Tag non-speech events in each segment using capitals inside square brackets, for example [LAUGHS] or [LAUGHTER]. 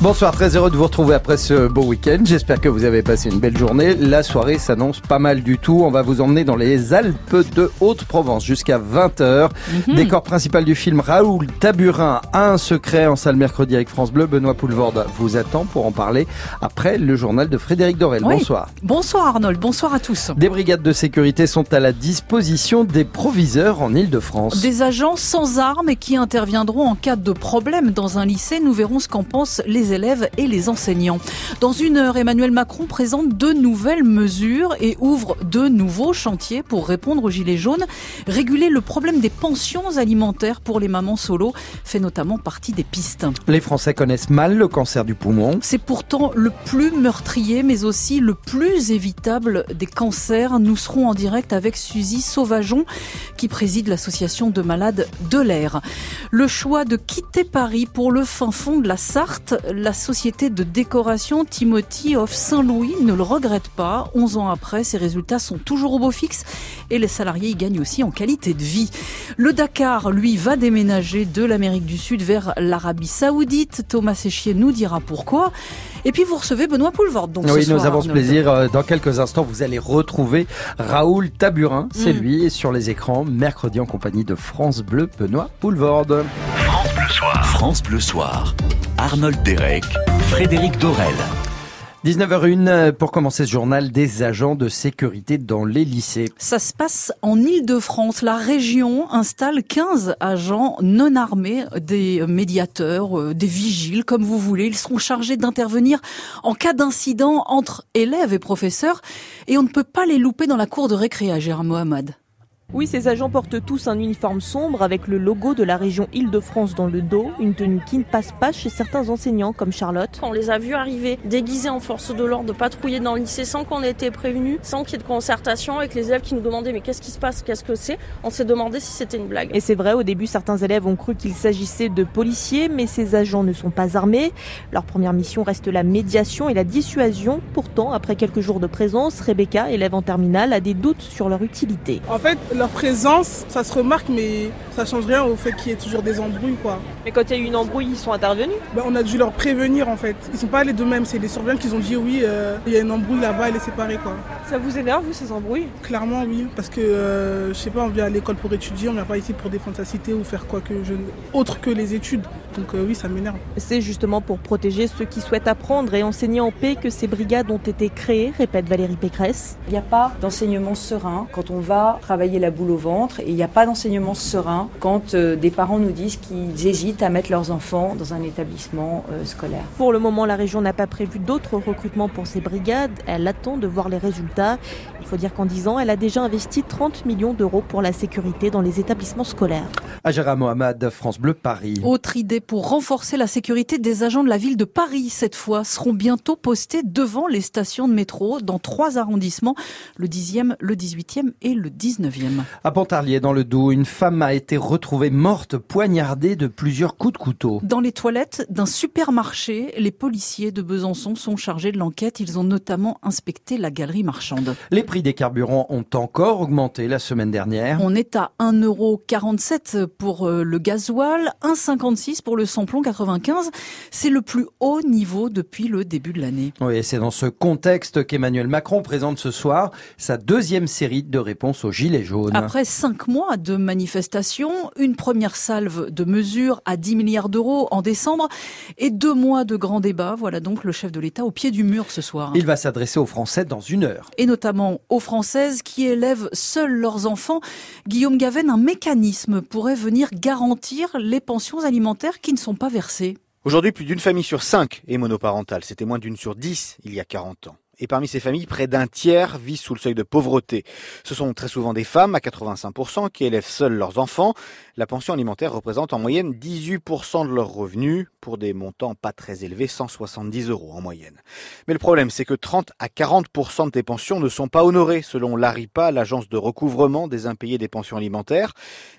Bonsoir, très heureux de vous retrouver après ce beau week-end. J'espère que vous avez passé une belle journée. La soirée s'annonce pas mal du tout. On va vous emmener dans les Alpes de Haute-Provence jusqu'à 20h. Mhm. Décor principal du film Raoul Taburin a un secret en salle mercredi avec France Bleu. Benoît Poulvorde vous attend pour en parler après le journal de Frédéric Dorel. Oui. Bonsoir. Bonsoir Arnold, bonsoir à tous. Des brigades de sécurité sont à la disposition des proviseurs en Ile-de-France. Des agents sans armes et qui interviendront en cas de problème dans un lycée. Nous verrons ce qu'en pensent les élèves et les enseignants. Dans une heure, Emmanuel Macron présente de nouvelles mesures et ouvre de nouveaux chantiers pour répondre aux gilets jaunes. Réguler le problème des pensions alimentaires pour les mamans solo fait notamment partie des pistes. Les Français connaissent mal le cancer du poumon. C'est pourtant le plus meurtrier, mais aussi le plus évitable des cancers. Nous serons en direct avec Suzy Sauvageon, qui préside l'association de malades de l'air. Le choix de quitter Paris pour le fin fond de la Sarthe, la société de décoration Timothy of Saint-Louis ne le regrette pas. 11 ans après, ses résultats sont toujours au beau fixe et les salariés y gagnent aussi en qualité de vie. Le Dakar, lui, va déménager de l'Amérique du Sud vers l'Arabie Saoudite. Thomas Séchier nous dira pourquoi. Et puis vous recevez Benoît Poulvorde. Donc, Oui, ce nous soir, avons ce plaisir. Euh, Dans quelques instants, vous allez retrouver Raoul Taburin. C'est Mm. lui sur les écrans, mercredi en compagnie de France Bleu, Benoît Poulvorde. France Bleu Soir. Arnold Derek, Frédéric Dorel. 19h01 euh, pour commencer ce journal des agents de sécurité dans les lycées. Ça se passe en Île-de-France. La région installe 15 agents non armés, des médiateurs, euh, des vigiles, comme vous voulez. Ils seront chargés d'intervenir en cas d'incident entre élèves et professeurs. Et on ne peut pas les louper dans la cour de récré à Gérard Mohamed. Oui, ces agents portent tous un uniforme sombre avec le logo de la région Île-de-France dans le dos, une tenue qui ne passe pas chez certains enseignants comme Charlotte. On les a vus arriver déguisés en force de l'ordre, patrouiller dans le lycée sans qu'on ait été prévenus, sans qu'il y ait de concertation avec les élèves qui nous demandaient mais qu'est-ce qui se passe, qu'est-ce que c'est? On s'est demandé si c'était une blague. Et c'est vrai, au début, certains élèves ont cru qu'il s'agissait de policiers, mais ces agents ne sont pas armés. Leur première mission reste la médiation et la dissuasion. Pourtant, après quelques jours de présence, Rebecca, élève en terminale, a des doutes sur leur utilité. En fait, leur présence, ça se remarque, mais ça change rien au fait qu'il y ait toujours des embrouilles, quoi. Mais quand il y a eu une embrouille, ils sont intervenus? Ben, on a dû leur prévenir, en fait. Ils sont pas allés d'eux-mêmes, c'est les surveillants qui ont dit oui, euh, il y a une embrouille là-bas, elle est séparée, quoi. Ça vous énerve, vous, ces embrouilles? Clairement, oui, parce que, euh, je sais pas, on vient à l'école pour étudier, on vient pas ici pour défendre sa cité ou faire quoi que je... autre que les études. Donc euh, oui, ça m'énerve. C'est justement pour protéger ceux qui souhaitent apprendre et enseigner en paix que ces brigades ont été créées, répète Valérie Pécresse. Il n'y a pas d'enseignement serein quand on va travailler la boule au ventre et il n'y a pas d'enseignement serein quand euh, des parents nous disent qu'ils hésitent à mettre leurs enfants dans un établissement euh, scolaire. Pour le moment, la région n'a pas prévu d'autres recrutements pour ces brigades. Elle attend de voir les résultats. Il faut dire qu'en 10 ans, elle a déjà investi 30 millions d'euros pour la sécurité dans les établissements scolaires. Agera Mohamed, France Bleu, Paris. Autre idée pour renforcer la sécurité des agents de la ville de Paris, cette fois, seront bientôt postés devant les stations de métro dans trois arrondissements, le 10e, le 18e et le 19e. À Pontarlier, dans le Doubs, une femme a été retrouvée morte, poignardée de plusieurs coups de couteau. Dans les toilettes d'un supermarché, les policiers de Besançon sont chargés de l'enquête. Ils ont notamment inspecté la galerie marchande. Les prix des carburants ont encore augmenté la semaine dernière. On est à 1,47€ pour euh, le gasoil, 1,56€ pour le samplon 95. C'est le plus haut niveau depuis le début de l'année. Oui, et c'est dans ce contexte qu'Emmanuel Macron présente ce soir sa deuxième série de réponses aux Gilets jaunes. Après cinq mois de manifestations, une première salve de mesures à 10 milliards d'euros en décembre et deux mois de grands débats. Voilà donc le chef de l'État au pied du mur ce soir. Il va s'adresser aux Français dans une heure. Et notamment aux Françaises qui élèvent seules leurs enfants. Guillaume Gaven, un mécanisme pourrait venir garantir les pensions alimentaires qui ne sont pas versées. Aujourd'hui, plus d'une famille sur cinq est monoparentale. C'était moins d'une sur dix il y a 40 ans. Et parmi ces familles, près d'un tiers vit sous le seuil de pauvreté. Ce sont très souvent des femmes, à 85%, qui élèvent seules leurs enfants. La pension alimentaire représente en moyenne 18% de leurs revenus, pour des montants pas très élevés, 170 euros en moyenne. Mais le problème, c'est que 30 à 40% de tes pensions ne sont pas honorées, selon l'ARIPA, l'agence de recouvrement des impayés des pensions alimentaires.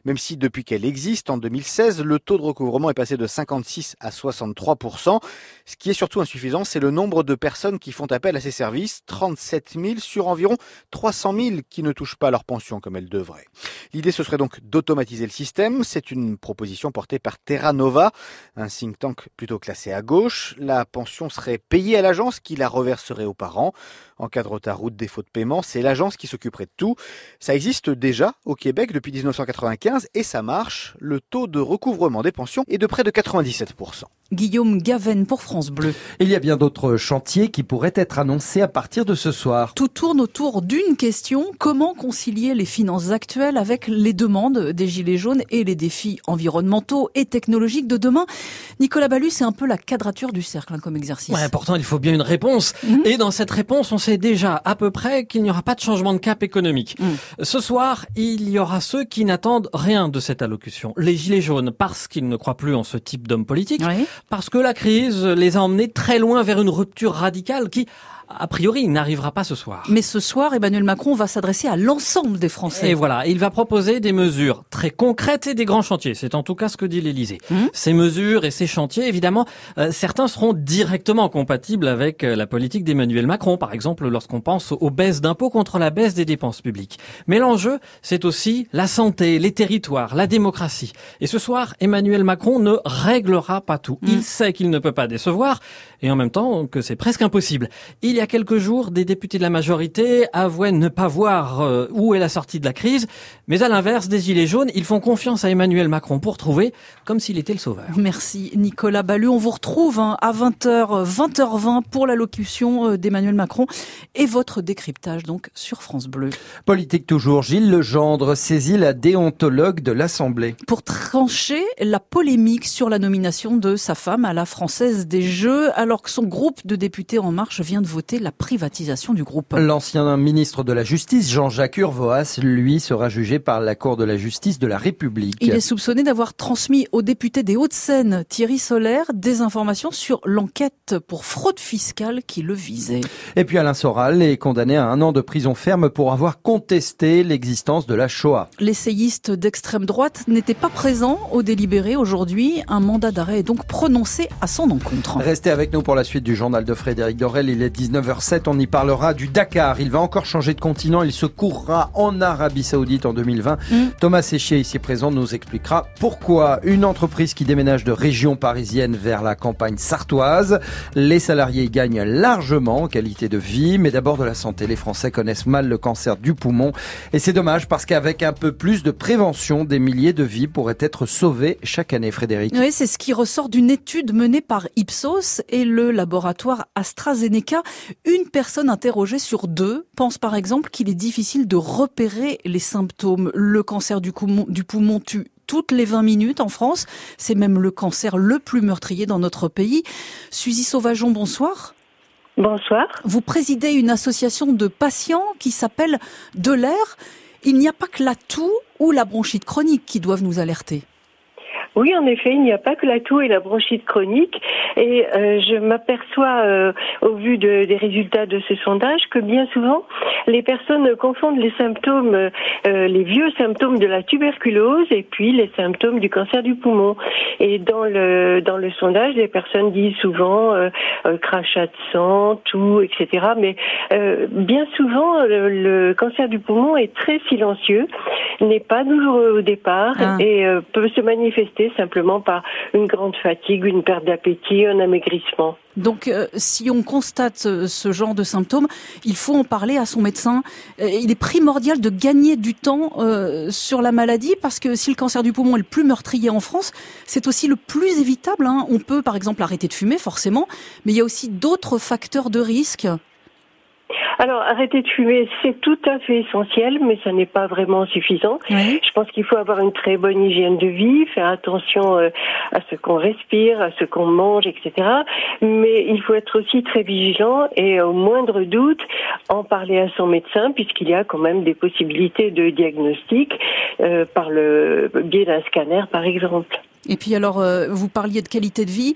Même si depuis qu'elle existe, en 2016, le taux de recouvrement est passé de 56 à 63%. Ce qui est surtout insuffisant, c'est le nombre de personnes qui font appel à ces services service, 37 000 sur environ 300 000 qui ne touchent pas leur pension comme elles devraient. L'idée, ce serait donc d'automatiser le système. C'est une proposition portée par Terra Nova, un think tank plutôt classé à gauche. La pension serait payée à l'agence qui la reverserait aux parents. En cas de retard ou de défaut de paiement, c'est l'agence qui s'occuperait de tout. Ça existe déjà au Québec depuis 1995 et ça marche. Le taux de recouvrement des pensions est de près de 97%. Guillaume Gaven pour France Bleu. Il y a bien d'autres chantiers qui pourraient être annoncés à partir de ce soir. Tout tourne autour d'une question, comment concilier les finances actuelles avec les demandes des Gilets jaunes et les défis environnementaux et technologiques de demain? Nicolas Ballu, c'est un peu la quadrature du cercle hein, comme exercice. Ouais, pourtant il faut bien une réponse. Mhm. Et dans cette réponse, on sait déjà à peu près qu'il n'y aura pas de changement de cap économique. Mhm. Ce soir, il y aura ceux qui n'attendent rien de cette allocution. Les Gilets jaunes, parce qu'ils ne croient plus en ce type d'homme politique parce que la crise les a emmenés très loin vers une rupture radicale qui, a priori, il n'arrivera pas ce soir. Mais ce soir, Emmanuel Macron va s'adresser à l'ensemble des Français. Et voilà, il va proposer des mesures très concrètes et des grands chantiers. C'est en tout cas ce que dit l'Élysée. Mmh. Ces mesures et ces chantiers, évidemment, euh, certains seront directement compatibles avec euh, la politique d'Emmanuel Macron, par exemple lorsqu'on pense aux baisses d'impôts contre la baisse des dépenses publiques. Mais l'enjeu, c'est aussi la santé, les territoires, la démocratie. Et ce soir, Emmanuel Macron ne réglera pas tout. Mmh. Il sait qu'il ne peut pas décevoir, et en même temps que c'est presque impossible. Il y a quelques jours, des députés de la majorité avouaient ne pas voir euh, où est la sortie de la crise, mais à l'inverse, des Gilets jaunes, ils font confiance à Emmanuel Macron pour trouver, comme s'il était le sauveur. Merci Nicolas Ballu. On vous retrouve hein, à 20h, 20h20 pour l'allocution euh, d'Emmanuel Macron et votre décryptage donc sur France Bleu. Politique toujours, Gilles Legendre saisit la déontologue de l'Assemblée. Pour trancher la polémique sur la nomination de sa femme à la Française des Jeux, alors que son groupe de députés En Marche vient de voter la privatisation du groupe. L'ancien ministre de la Justice, Jean-Jacques Urvoas, lui, sera jugé par la Cour de la justice de la République. Il est soupçonné d'avoir transmis au député des Hauts-de-Seine, Thierry Solaire, des informations sur l'enquête pour fraude fiscale qui le visait. Et puis Alain Soral est condamné à un an de prison ferme pour avoir contesté l'existence de la Shoah. L'essayiste d'extrême droite n'était pas présent au délibéré aujourd'hui. Un mandat d'arrêt est donc prononcé à son encontre. Restez avec nous pour la suite du journal de Frédéric Dorel. Il est 19h07. On y parlera du Dakar. Il va encore changer de continent. Il se courra en Arabie Saoudite en 2020. Mm. Thomas Séchier, ici présent, nous expliquera pourquoi une entreprise qui déménage de région parisienne vers la campagne sartoise. Les salariés gagnent largement en qualité de vie, mais d'abord de la santé. Les Français connaissent mal le cancer du poumon. Et c'est dommage parce qu'avec un peu plus de prévention, des milliers de vies pourraient être sauvées chaque année, Frédéric. Oui, c'est ce qui ressort d'une étude menée par Ipsos et le laboratoire AstraZeneca. Une personne interrogée sur deux pense par exemple qu'il est difficile de repérer les symptômes. Le cancer du poumon, du poumon tue toutes les 20 minutes en France. C'est même le cancer le plus meurtrier dans notre pays. Suzy Sauvageon, bonsoir. Bonsoir. Vous présidez une association de patients qui s'appelle De l'air. Il n'y a pas que la toux ou la bronchite chronique qui doivent nous alerter. Oui, en effet, il n'y a pas que la toux et la bronchite chronique. Et euh, je m'aperçois, euh, au vu de, des résultats de ce sondage, que bien souvent, les personnes confondent les symptômes, euh, les vieux symptômes de la tuberculose et puis les symptômes du cancer du poumon. Et dans le dans le sondage, les personnes disent souvent crachat de sang, toux, etc. Mais bien souvent, le, cancer du poumon est très silencieux, n'est pas douloureux au départ ah. et peut se manifester simplement par une grande fatigue, une perte d'appétit, un amaigrissement. Donc, euh, si on constate ce genre de symptômes, il faut en parler à son médecin. Euh, il est primordial de gagner du temps euh, sur la maladie parce que si le cancer du poumon est le plus meurtrier en France, c'est aussi le plus évitable. Hein. On peut, par exemple, arrêter de fumer, forcément, mais il y a aussi d'autres facteurs de risque. Alors, arrêter de fumer, c'est tout à fait essentiel, mais ça n'est pas vraiment suffisant. Je pense qu'il faut avoir une très bonne hygiène de vie, faire attention euh, à ce qu'on respire, à ce qu'on mange, etc. Mais il faut être aussi très vigilant et au moindre doute, en parler à son médecin, puisqu'il y a quand même des possibilités de diagnostic euh, par le biais d'un scanner, par exemple. Et puis alors, euh, vous parliez de qualité de vie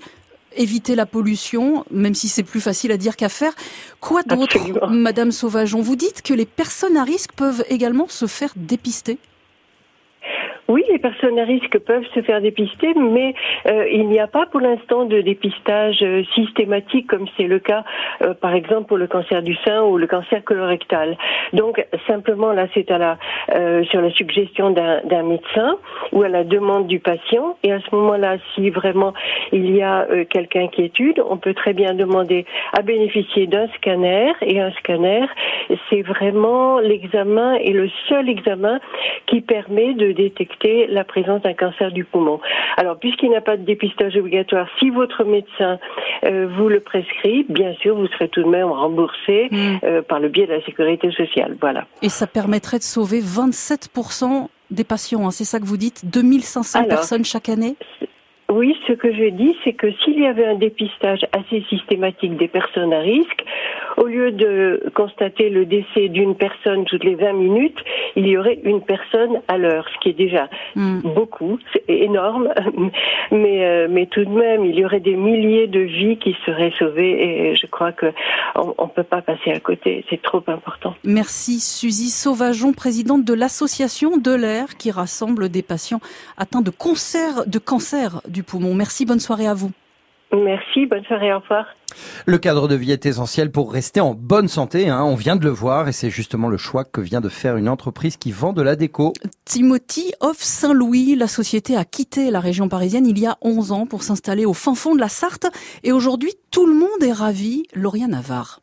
éviter la pollution, même si c'est plus facile à dire qu'à faire. Quoi d'autre, Madame Sauvageon? Vous dites que les personnes à risque peuvent également se faire dépister? Oui, les personnes à risque peuvent se faire dépister, mais euh, il n'y a pas pour l'instant de dépistage euh, systématique comme c'est le cas, euh, par exemple, pour le cancer du sein ou le cancer colorectal. Donc, simplement, là, c'est à la, sur la suggestion d'un médecin ou à la demande du patient. Et à ce moment-là, si vraiment il y a quelqu'un qui étude, on peut très bien demander à bénéficier d'un scanner. Et un scanner, c'est vraiment l'examen et le seul examen qui permet de détecter la présence d'un cancer du poumon. Alors, puisqu'il n'y a pas de dépistage obligatoire, si votre médecin euh, vous le prescrit, bien sûr, vous serez tout de même remboursé mm. euh, par le biais de la sécurité sociale. Voilà. Et ça permettrait de sauver 27% des patients, hein. c'est ça que vous dites 2500 personnes chaque année? Oui, ce que je dis, c'est que s'il y avait un dépistage assez systématique des personnes à risque, au lieu de constater le décès d'une personne toutes les 20 minutes, il y aurait une personne à l'heure, ce qui est déjà hmm. beaucoup, c'est énorme, [LAUGHS] mais, euh, mais tout de même, il y aurait des milliers de vies qui seraient sauvées et je crois que on ne peut pas passer à côté, c'est trop important. Merci Suzy Sauvageon, présidente de l'association de l'air qui rassemble des patients atteints de cancer, de cancer du poumon. Merci, bonne soirée à vous. Merci, bonne soirée, au revoir. Le cadre de vie est essentiel pour rester en bonne santé, hein. on vient de le voir et c'est justement le choix que vient de faire une entreprise qui vend de la déco. Timothy of Saint-Louis, la société a quitté la région parisienne il y a 11 ans pour s'installer au fin fond de la Sarthe et aujourd'hui tout le monde est ravi, Lauriane Navarre.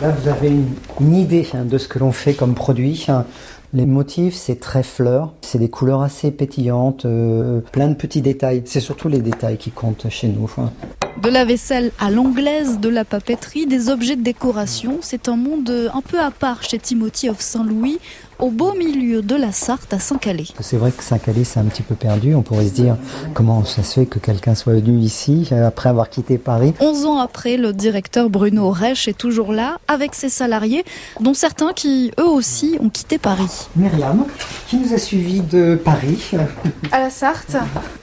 Là vous avez une, idée hein, de ce que l'on fait comme produit. Hein. Les motifs, c'est très fleur, c'est des couleurs assez pétillantes, euh, plein de petits détails. C'est surtout les détails qui comptent chez nous. De la vaisselle à l'anglaise, de la papeterie, des objets de décoration, c'est un monde un peu à part chez Timothy of Saint-Louis au beau milieu de la Sarthe à Saint-Calais. C'est vrai que Saint-Calais c'est un petit peu perdu. On pourrait se dire comment ça se fait que quelqu'un soit venu ici euh, après avoir quitté Paris. 11 ans après, le directeur Bruno Reich est toujours là avec ses salariés, dont certains qui eux aussi ont quitté Paris. Myriam, qui nous a suivis de Paris À la Sarthe.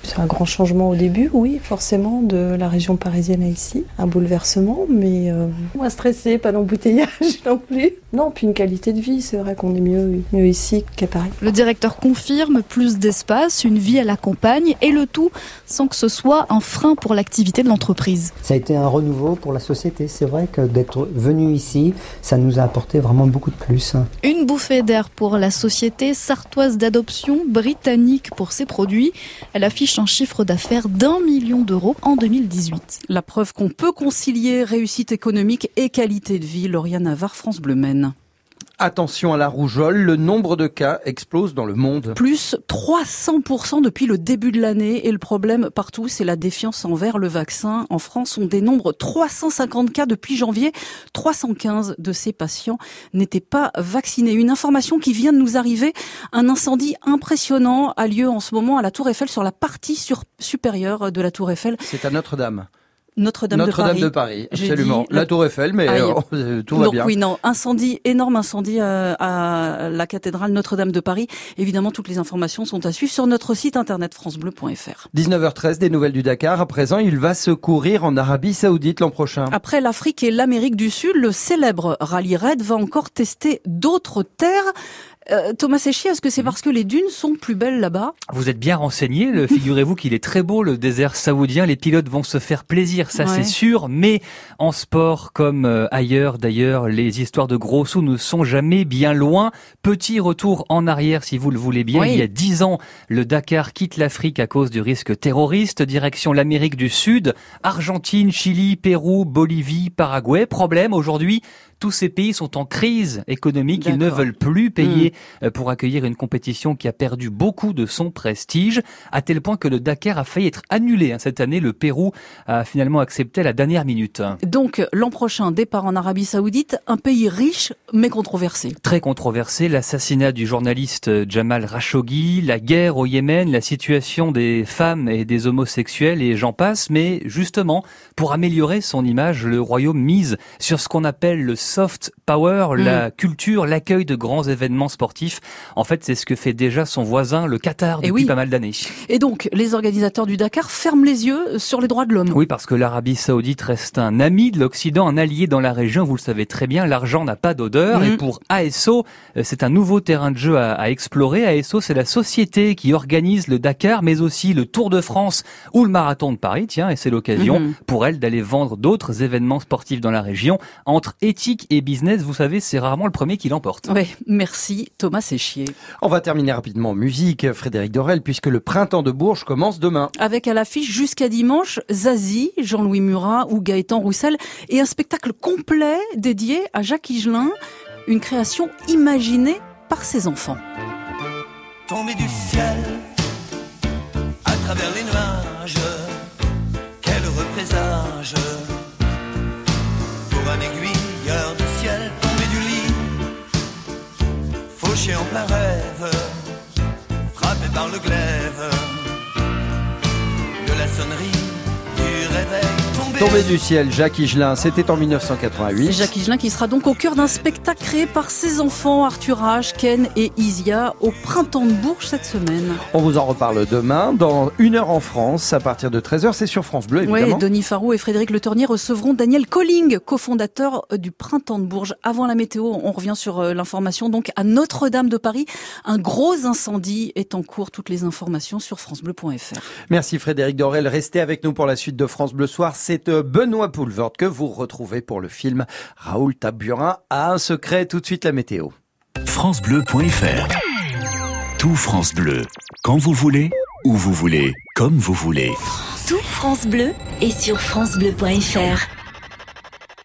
C'est un grand changement au début, oui, forcément, de la région parisienne à ici. Un bouleversement, mais euh, moins stressé, pas d'embouteillage [LAUGHS] non plus. Non, puis une qualité de vie, c'est vrai qu'on est mieux ici qu'à Paris. Le directeur confirme plus d'espace, une vie à la campagne et le tout sans que ce soit un frein pour l'activité de l'entreprise. Ça a été un renouveau pour la société. C'est vrai que d'être venu ici, ça nous a apporté vraiment beaucoup de plus. Une bouffée d'air pour la société sartoise d'adoption britannique pour ses produits. Elle affiche un chiffre d'affaires d'un million d'euros en 2018. La preuve qu'on peut concilier réussite économique et qualité de vie. Lauriane Navarre, France Bleu Maine. Attention à la rougeole, le nombre de cas explose dans le monde. Plus 300% depuis le début de l'année et le problème partout, c'est la défiance envers le vaccin. En France, on dénombre 350 cas depuis janvier. 315 de ces patients n'étaient pas vaccinés. Une information qui vient de nous arriver, un incendie impressionnant a lieu en ce moment à la Tour Eiffel sur la partie supérieure de la Tour Eiffel. C'est à Notre-Dame. Notre-Dame de Paris. de Paris, absolument. la Tour Eiffel, mais euh, tout va bien. Oui, non, incendie, énorme incendie euh, à la cathédrale Notre-Dame de Paris. Évidemment, toutes les informations sont à suivre sur notre site internet francebleu.fr. 19h13, des nouvelles du Dakar. À présent, il va se courir en Arabie Saoudite l'an prochain. Après l'Afrique et l'Amérique du Sud, le célèbre Rallye Red va encore tester d'autres terres. Euh, Thomas Séchi, est-ce que c'est parce que les dunes sont plus belles là-bas? Vous êtes bien renseigné. [LAUGHS] Figurez-vous qu'il est très beau le désert saoudien. Les pilotes vont se faire plaisir, ça c'est sûr. Mais en sport comme euh, ailleurs, d'ailleurs, les histoires de gros sous ne sont jamais bien loin. Petit retour en arrière, si vous le voulez bien. Il y a dix ans, le Dakar quitte l'Afrique à cause du risque terroriste. Direction l'Amérique du Sud, Argentine, Chili, Pérou, Bolivie, Paraguay. Problème aujourd'hui tous ces pays sont en crise économique, ils ne veulent plus payer hmm. euh, pour accueillir une compétition qui a perdu beaucoup de son prestige, à tel point que le Dakar a failli être annulé hein, cette année. Le Pérou a finalement accepté à la dernière minute. Donc l'an prochain, départ en Arabie Saoudite, un pays riche mais controversé. Très controversé, l'assassinat du journaliste Jamal Khashoggi, la guerre au Yémen, la situation des femmes et des homosexuels et j'en passe, mais justement, pour améliorer son image, le royaume mise sur ce qu'on appelle le soft power, Mm. la culture, l'accueil de grands événements sportifs. En fait, c'est ce que fait déjà son voisin, le Qatar, Eh depuis oui. pas mal d'années. Et donc, les organisateurs du Dakar ferment les yeux sur les droits de l'homme. Oui, parce que l'Arabie Saoudite reste un ami de l'Occident, un allié dans la région. Vous le savez très bien, l'argent n'a pas d'odeur. Mhm. Et pour ASO, euh, c'est un nouveau terrain de jeu à, à explorer. ASO, c'est la société qui organise le Dakar, mais aussi le Tour de France ou le Marathon de Paris. Tiens, et c'est l'occasion Mhm. pour elle d'aller vendre d'autres événements sportifs dans la région. Entre éthique et business, vous savez, c'est rarement le premier qui l'emporte. Ouais, merci Thomas Séchier. On va terminer rapidement en musique, Frédéric Dorel, puisque le printemps de Bourges commence demain. Avec à l'affiche jusqu'à dimanche Zazie, Jean-Louis Murat ou Gaëtan Roussel et un spectacle complet dédié à Jacques Higelin, une création imaginée par ses enfants. Tombé du ciel à travers les nuages. Quel heureux présage pour un aiguilleur fauché en plein rêve, frappé par le glaive de la sonnerie du réveil. Tombé, du ciel, Jacques Higelin, c'était en 1988. Jacques Higelin qui sera donc au cœur d'un spectacle créé par ses enfants Arthur H, Ken et Isia au printemps de Bourges cette semaine. On vous en reparle demain, dans une heure en France, à partir de 13h, c'est sur France Bleu, Oui, évidemment. Denis Farou et Frédéric Le Tournier recevront Daniel Colling, cofondateur euh, du Printemps de Bourges. Avant la météo, on revient sur euh, l'information. Donc, à Notre-Dame de Paris, un gros incendie est en cours. Toutes les informations sur francebleu.fr. Merci Frédéric Dorel. Restez avec nous pour la suite de France Bleu Soir. C'est Benoît Poulvord que vous retrouvez pour le film Raoul Taburin a un secret. Tout de suite la météo. francebleu.fr Tout France Bleu, quand vous voulez, où vous voulez, comme vous voulez. Tout France Bleu est sur francebleu.fr.